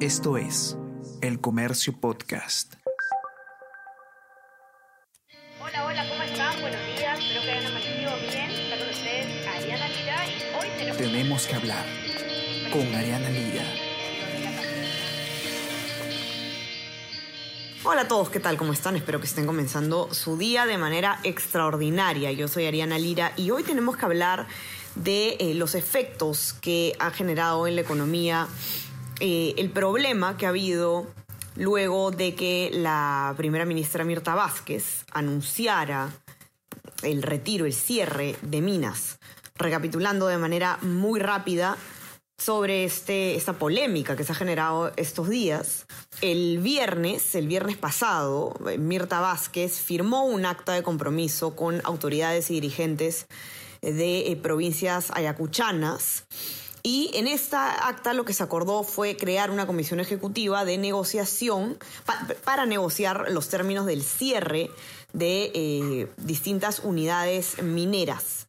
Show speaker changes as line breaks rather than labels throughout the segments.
Esto es El Comercio Podcast.
Hola, hola, ¿cómo están? Buenos días, espero que hayan amanecido bien. Está con ustedes Ariana Lira y hoy tenemos...
Tenemos que hablar con Ariana Lira.
Hola a todos, ¿qué tal? ¿Cómo están? Espero que estén comenzando su día de manera extraordinaria. Yo soy Ariana Lira y hoy tenemos que hablar de eh, los efectos que ha generado en la economía eh, el problema que ha habido luego de que la primera ministra Mirta Vázquez anunciara el retiro, el cierre de minas. Recapitulando de manera muy rápida, sobre este, esta polémica que se ha generado estos días. El viernes, el viernes pasado, Mirta Vázquez firmó un acta de compromiso con autoridades y dirigentes de eh, provincias ayacuchanas. Y en esta acta lo que se acordó fue crear una comisión ejecutiva de negociación para negociar los términos del cierre de eh, distintas unidades mineras.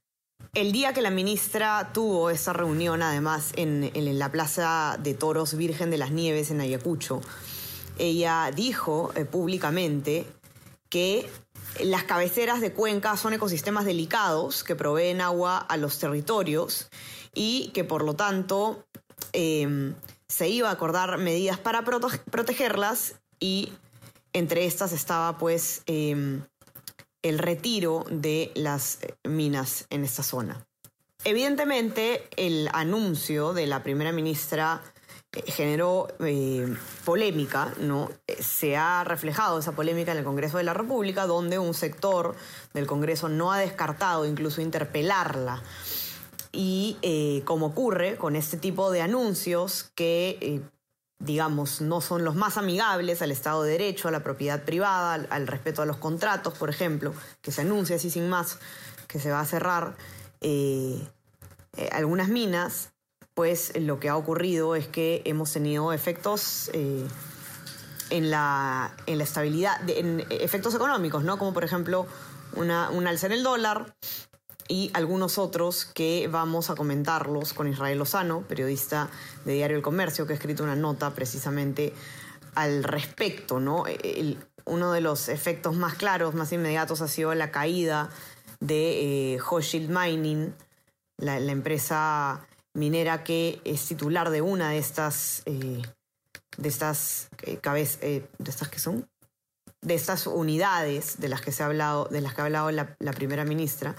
El día que la ministra tuvo esa reunión, además, en, la Plaza de Toros Virgen de las Nieves en Ayacucho, ella dijo eh, públicamente que las cabeceras de cuenca son ecosistemas delicados que proveen agua a los territorios y que por lo tanto em, se iba a acordar medidas para protegerlas y entre estas estaba pues em, el retiro de las eh, minas en esta zona. Evidentemente, el anuncio de la primera ministra generó eh, polémica, ¿no? Se ha reflejado esa polémica en el Congreso de la República, donde un sector del Congreso no ha descartado incluso interpelarla. Y como ocurre con este tipo de anuncios que digamos, no son los más amigables al Estado de Derecho, a la propiedad privada, al, respeto a los contratos, por ejemplo, que se anuncia así sin más que se va a cerrar eh, eh, algunas minas, pues lo que ha ocurrido es que hemos tenido efectos eh, en, la, estabilidad, en efectos económicos, ¿no? Como por ejemplo una, un alza en el dólar, y algunos otros que vamos a comentarlos con Israel Lozano, periodista de Diario El Comercio, que ha escrito una nota precisamente al respecto. ¿no? uno de los efectos más claros, más inmediatos, ha sido la caída de eh, Hochschild Mining, la, empresa minera que es titular de una de estas, eh, de estas eh, eh, de estas que son, de estas unidades de las que se ha hablado, de las que ha hablado la, primera ministra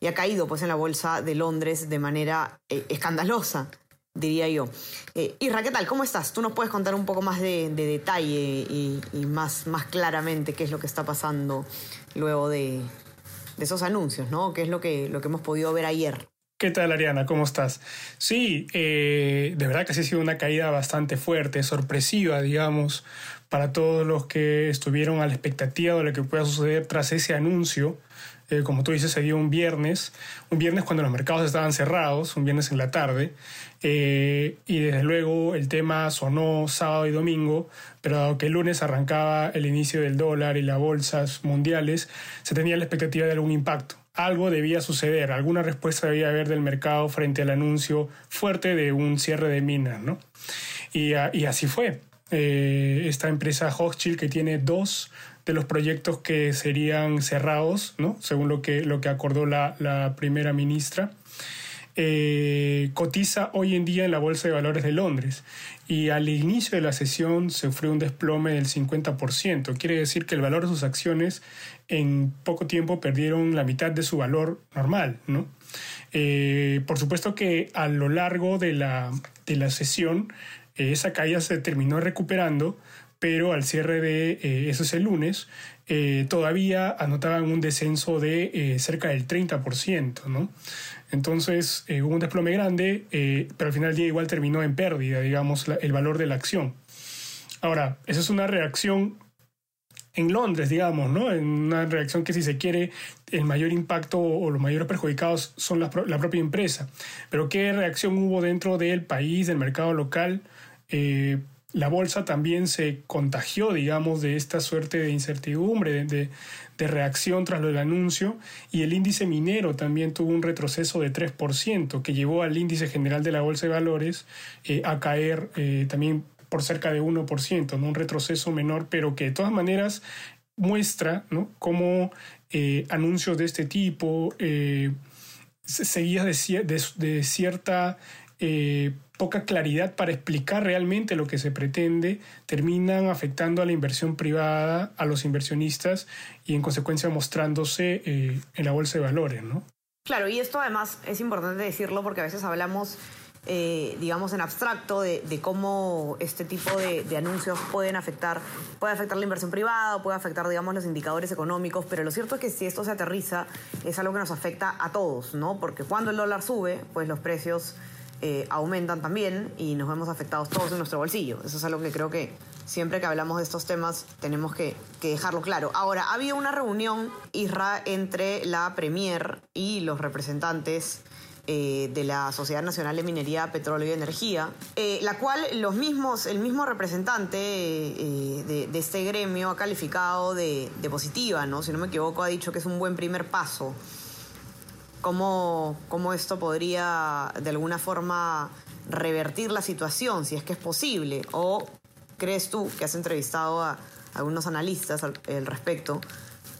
y ha caído pues en la bolsa de Londres de manera escandalosa, diría yo. Isra, ¿qué tal? ¿Cómo estás? Tú nos puedes contar un poco más de, detalle y, más, más claramente qué es lo que está pasando luego de, esos anuncios, ¿no? ¿Qué es lo que, lo que hemos podido ver ayer?
¿Qué tal, Ariana? ¿Cómo estás? Sí, eh, de verdad que sí ha sido una caída bastante fuerte, sorpresiva, digamos, para todos los que estuvieron a la expectativa de lo que pueda suceder tras ese anuncio eh, como tú dices, se dio un viernes, un viernes cuando los mercados estaban cerrados, un viernes en la tarde, eh, y desde luego el tema sonó sábado y domingo, pero dado que el lunes arrancaba el inicio del dólar y las bolsas mundiales, se tenía la expectativa de algún impacto. Algo debía suceder, alguna respuesta debía haber del mercado frente al anuncio fuerte de un cierre de minas, ¿no? Y, y así fue. Eh, esta empresa Hochschild que tiene dos de los proyectos que serían cerrados, ¿no? según lo que, lo que acordó la, primera ministra. Eh, cotiza hoy en día en la Bolsa de Valores de Londres y al inicio de la sesión sufrió un desplome del 50%. Quiere decir que el valor de sus acciones en poco tiempo perdieron la mitad de su valor normal. ¿no? Eh, por supuesto que a lo largo de la, de la sesión eh, esa caída se terminó recuperando pero al cierre de, eh, lunes, todavía anotaban un descenso de cerca del 30%, ¿no? Entonces hubo un desplome grande, pero al final del día igual terminó en pérdida, digamos, el valor de la acción. Ahora, esa es una reacción en Londres, digamos, ¿no? En una reacción que si se quiere, el mayor impacto o los mayores perjudicados son la, la propia empresa. Pero ¿qué reacción hubo dentro del país, del mercado local? La bolsa también se contagió, digamos, de esta suerte de incertidumbre, de, reacción tras lo del anuncio, y el índice minero también tuvo un retroceso de 3%, que llevó al índice general de la bolsa de valores eh, a caer eh, también por cerca de 1%, ¿no? un retroceso menor, pero que de todas maneras muestra cómo eh, anuncios de este tipo, seguidas de, cierta poca claridad para explicar realmente lo que se pretende, terminan afectando a la inversión privada, a los inversionistas y en consecuencia mostrándose en la bolsa de valores. ¿no?
Claro, y esto además es importante decirlo porque a veces hablamos eh, digamos, en abstracto de, cómo este tipo de, anuncios pueden afectar, puede afectar la inversión privada, puede afectar, digamos, los indicadores económicos, pero lo cierto es que si esto se aterriza, es algo que nos afecta a todos, ¿no? Porque cuando el dólar sube, pues los precios eh, aumentan también y nos vemos afectados todos en nuestro bolsillo. Eso es algo que creo que siempre que hablamos de estos temas tenemos que, dejarlo claro. Ahora, había una reunión, Isra, entre la Premier y los representantes eh, de la Sociedad Nacional de Minería, Petróleo y Energía, eh, la cual los mismos, el mismo representante de, este gremio ha calificado de, positiva, ¿no? Si no me equivoco, ha dicho que es un buen primer paso. ¿Cómo, ¿Cómo esto podría de alguna forma revertir la situación, si es que es posible? ¿O crees tú, que has entrevistado a algunos analistas al, respecto,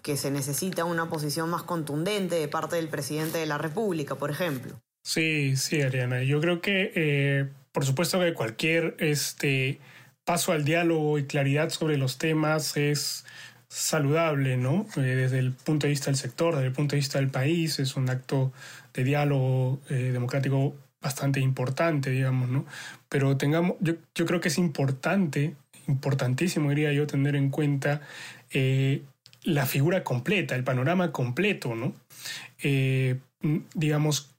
que se necesita una posición más contundente de parte del presidente de la República, por ejemplo.
Sí, sí, Ariana. Yo creo que, eh, por supuesto que cualquier este, paso al diálogo y claridad sobre los temas es saludable, ¿no? Eh, desde el punto de vista del sector, desde el punto de vista del país, es un acto de diálogo eh, democrático bastante importante, digamos, ¿no? Pero tengamos, yo, creo que es importante, importantísimo, diría yo, tener en cuenta la figura completa, el panorama completo, ¿no? Eh, digamos,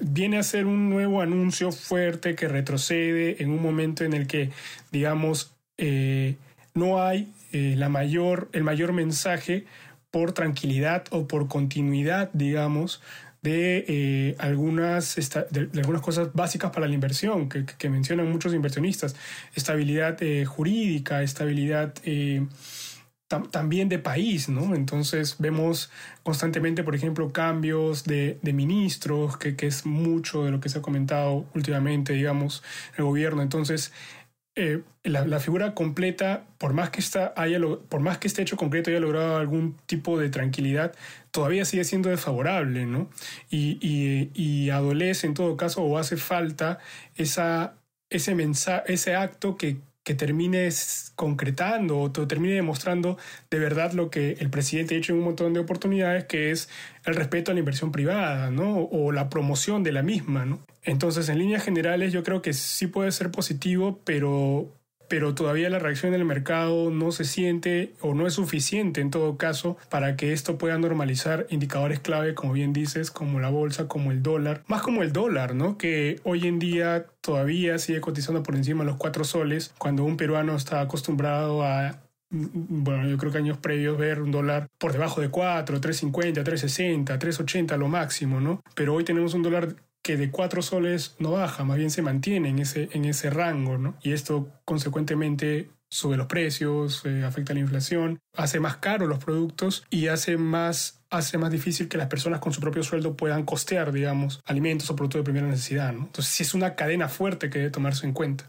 viene a ser un nuevo anuncio fuerte que retrocede en un momento en el que, digamos, eh, no hay eh, la mayor, el mayor mensaje por tranquilidad o por continuidad, digamos, de, algunas, de, algunas cosas básicas para la inversión que, que mencionan muchos inversionistas. Estabilidad jurídica, estabilidad también de país, ¿no? Entonces vemos constantemente, por ejemplo, cambios de, ministros, que, es mucho de lo que se ha comentado últimamente, digamos, el gobierno. Entonces, eh, la, figura completa, por más, que está, haya por más que este hecho concreto haya logrado algún tipo de tranquilidad, todavía sigue siendo desfavorable, ¿no? Y, y, y adolece en todo caso o hace falta esa, ese, ese acto que, que termine concretando o termine demostrando de verdad lo que el presidente ha hecho en un montón de oportunidades, que es el respeto a la inversión privada, ¿no? O la promoción de la misma, ¿no? Entonces, en líneas generales, yo creo que sí puede ser positivo, pero pero todavía la reacción del mercado no se siente o no es suficiente en todo caso para que esto pueda normalizar indicadores clave, como bien dices, como la bolsa, como el dólar, más como el dólar, ¿no? Que hoy en día todavía sigue cotizando por encima de los cuatro soles, cuando un peruano está acostumbrado a bueno, yo creo que años previos ver un dólar por debajo de 4, 3.50, 3.60, 3.80 lo máximo, ¿no? Pero hoy tenemos un dólar que de cuatro soles no baja, más bien se mantiene en ese, en ese rango, ¿no? Y esto consecuentemente sube los precios, eh, afecta la inflación, hace más caro los productos y hace más, hace más difícil que las personas con su propio sueldo puedan costear, digamos, alimentos o productos de primera necesidad. ¿no? Entonces sí es una cadena fuerte que debe tomarse en cuenta.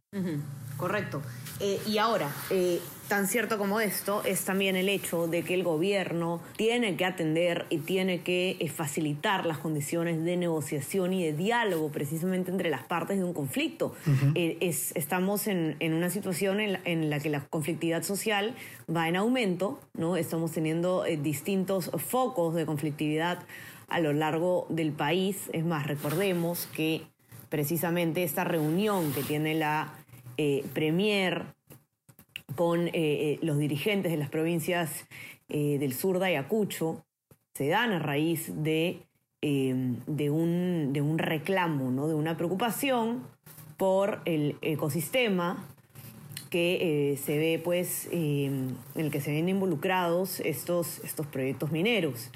Correcto. Eh, y ahora, eh, tan cierto como esto es también el hecho de que el gobierno tiene que atender y tiene que eh, facilitar las condiciones de negociación y de diálogo precisamente entre las partes de un conflicto. es, estamos en, una situación en la, que la conflictividad social va en aumento, ¿no? Estamos teniendo distintos focos de conflictividad a lo largo del país. Es más, recordemos que precisamente esta reunión que tiene la eh, Premier con eh, eh, los dirigentes de las provincias del sur de Ayacucho se dan a raíz de, de, un, de un reclamo, ¿no? de una preocupación por el ecosistema que se ve, pues, en el que se ven involucrados estos, estos proyectos mineros.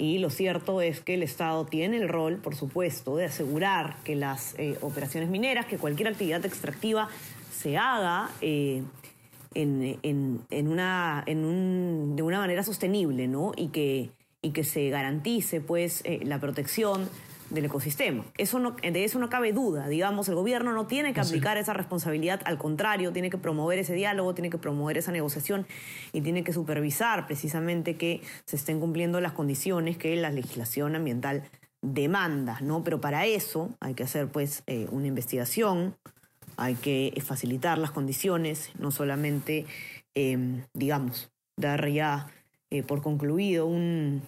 Y lo cierto es que el Estado tiene el rol, por supuesto, de asegurar que las eh, operaciones mineras, que cualquier actividad extractiva se haga eh, en, una, de una manera sostenible, ¿no? Y que, y que se garantice, pues, eh, la protección del ecosistema. Eso no, de eso no cabe duda. Digamos, el gobierno no tiene que aplicar esa responsabilidad, al contrario, tiene que promover ese diálogo, tiene que promover esa negociación y tiene que supervisar precisamente que se estén cumpliendo las condiciones que la legislación ambiental demanda, ¿no? Pero para eso hay que hacer pues eh, una investigación, hay que facilitar las condiciones, no solamente, em, digamos, dar ya eh, por concluido un,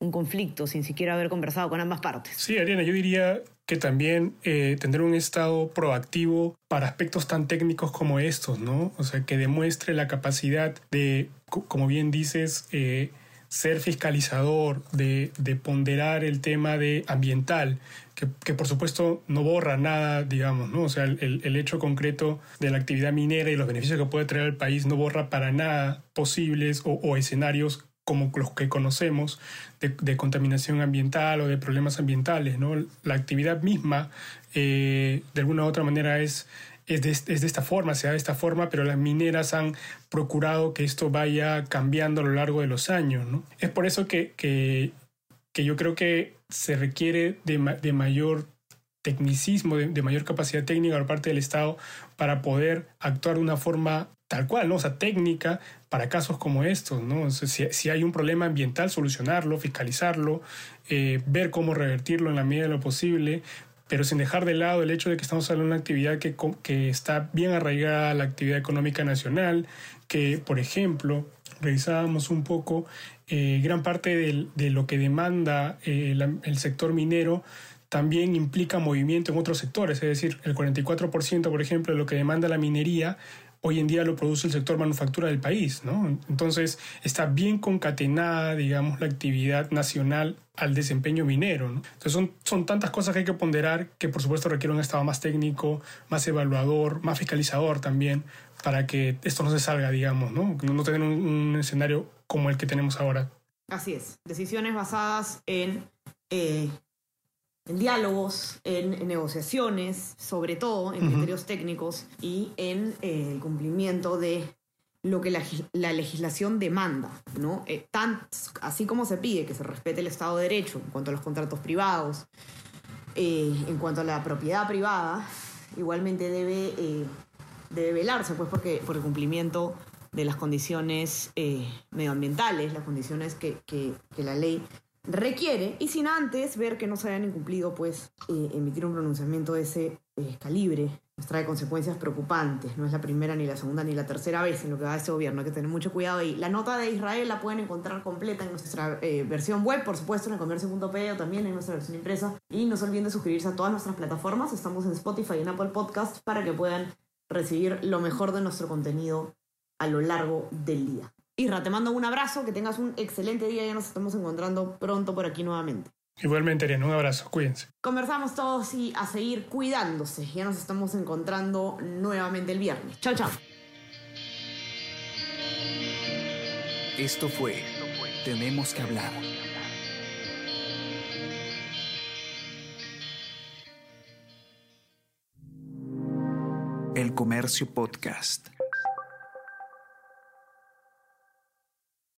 un conflicto sin siquiera haber conversado con ambas partes.
Sí, Ariana, yo diría que también eh, tener un Estado proactivo para aspectos tan técnicos como estos, ¿no? O sea, que demuestre la capacidad de, como bien dices, eh, ser fiscalizador, de, ponderar el tema de ambiental, que, por supuesto no borra nada, digamos, ¿no? O sea, el, hecho concreto de la actividad minera y los beneficios que puede traer al país no borra para nada posibles o escenarios como los que conocemos de, contaminación ambiental o de problemas ambientales. ¿no? La actividad misma, eh, de alguna u otra manera, es, es de, es, de, esta forma, se da de esta forma, pero las mineras han procurado que esto vaya cambiando a lo largo de los años. ¿no? Es por eso que, que, que yo creo que se requiere de, de mayor tecnicismo, de, mayor capacidad técnica por parte del Estado para poder actuar de una forma tal cual, ¿no? O sea, técnica para casos como estos, ¿no? si, hay un problema ambiental, solucionarlo, fiscalizarlo, eh, ver cómo revertirlo en la medida de lo posible, pero sin dejar de lado el hecho de que estamos hablando de una actividad que, está bien arraigada a la actividad económica nacional, que, por ejemplo, revisábamos un poco, eh, gran parte de lo que demanda eh, el sector minero también implica movimiento en otros sectores, es decir, el 44%, por ejemplo, de lo que demanda la minería hoy en día lo produce el sector manufactura del país, ¿no? Entonces está bien concatenada, digamos, la actividad nacional al desempeño minero. Entonces son, son tantas cosas que hay que ponderar que por supuesto requiere un estado más técnico, más evaluador, más fiscalizador también, para que esto no se salga, digamos, ¿no? No tener un, un escenario como el que tenemos ahora.
Así es, decisiones basadas en eh, en diálogos, en, negociaciones, sobre todo en criterios técnicos y en eh, el cumplimiento de lo que la, legislación demanda, ¿no? Eh, así como se pide que se respete el Estado de Derecho en cuanto a los contratos privados, eh, en cuanto a la propiedad privada, igualmente debe, debe velarse pues, porque, por el cumplimiento de las condiciones medioambientales, las condiciones que, que la ley requiere, y sin antes ver que no se hayan incumplido, pues eh, emitir un pronunciamiento de ese eh, calibre nos trae consecuencias preocupantes. No es la primera, ni la segunda, ni la tercera vez en lo que va este gobierno. Hay que tener mucho cuidado ahí. La nota de Israel la pueden encontrar completa en nuestra eh, versión web, por supuesto, en el comercio.pe o también en nuestra versión impresa. Y no se olviden de suscribirse a todas nuestras plataformas. Estamos en Spotify y en Apple Podcast para que puedan recibir lo mejor de nuestro contenido a lo largo del día. Isra, te mando un abrazo, que tengas un excelente día, ya nos estamos encontrando pronto por aquí nuevamente.
Igualmente, Ariana, un abrazo, cuídense.
Conversamos todos y a seguir cuidándose. Ya nos estamos encontrando nuevamente el viernes. Chao, chao.
Esto fue Tenemos que hablar. El Comercio Podcast.